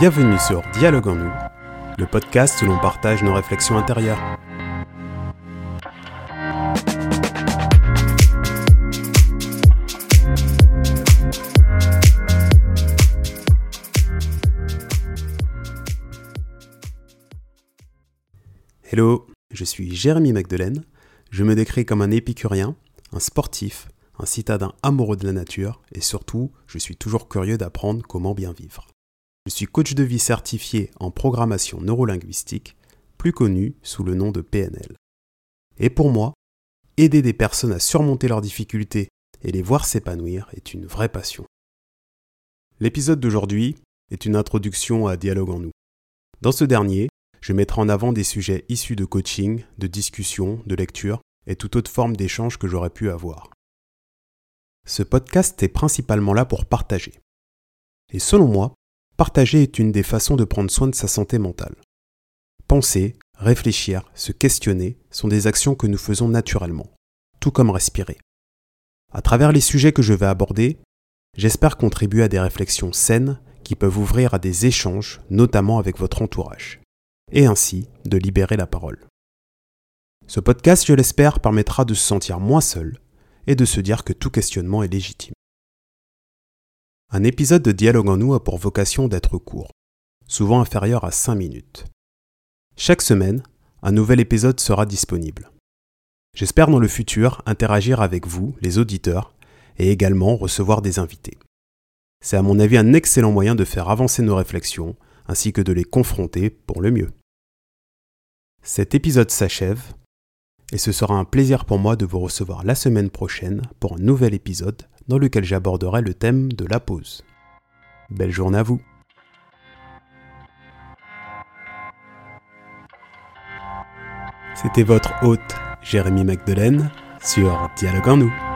Bienvenue sur Dialogue en nous, le podcast où l'on partage nos réflexions intérieures. Hello, je suis Jérémy Magdelaine. Je me décris comme un épicurien, un sportif, un citadin amoureux de la nature et surtout, je suis toujours curieux d'apprendre comment bien vivre. Je suis coach de vie certifié en programmation neurolinguistique, plus connu sous le nom de PNL. Et pour moi, aider des personnes à surmonter leurs difficultés et les voir s'épanouir est une vraie passion. L'épisode d'aujourd'hui est une introduction à Dialogue en nous. Dans ce dernier, je mettrai en avant des sujets issus de coaching, de discussion, de lecture et toute autre forme d'échange que j'aurais pu avoir. Ce podcast est principalement là pour partager. Et selon moi, partager est une des façons de prendre soin de sa santé mentale. Penser, réfléchir, se questionner sont des actions que nous faisons naturellement, tout comme respirer. À travers les sujets que je vais aborder, j'espère contribuer à des réflexions saines qui peuvent ouvrir à des échanges, notamment avec votre entourage, et ainsi de libérer la parole. Ce podcast, je l'espère, permettra de se sentir moins seul et de se dire que tout questionnement est légitime. Un épisode de Dialogue en nous a pour vocation d'être court, souvent inférieur à 5 minutes. Chaque semaine, un nouvel épisode sera disponible. J'espère dans le futur interagir avec vous, les auditeurs, et également recevoir des invités. C'est à mon avis un excellent moyen de faire avancer nos réflexions, ainsi que de les confronter pour le mieux. Cet épisode s'achève, et ce sera un plaisir pour moi de vous recevoir la semaine prochaine pour un nouvel épisode dans lequel j'aborderai le thème de la pause. Belle journée à vous C'était votre hôte Jérémy Magdelaine sur Dialogue en nous.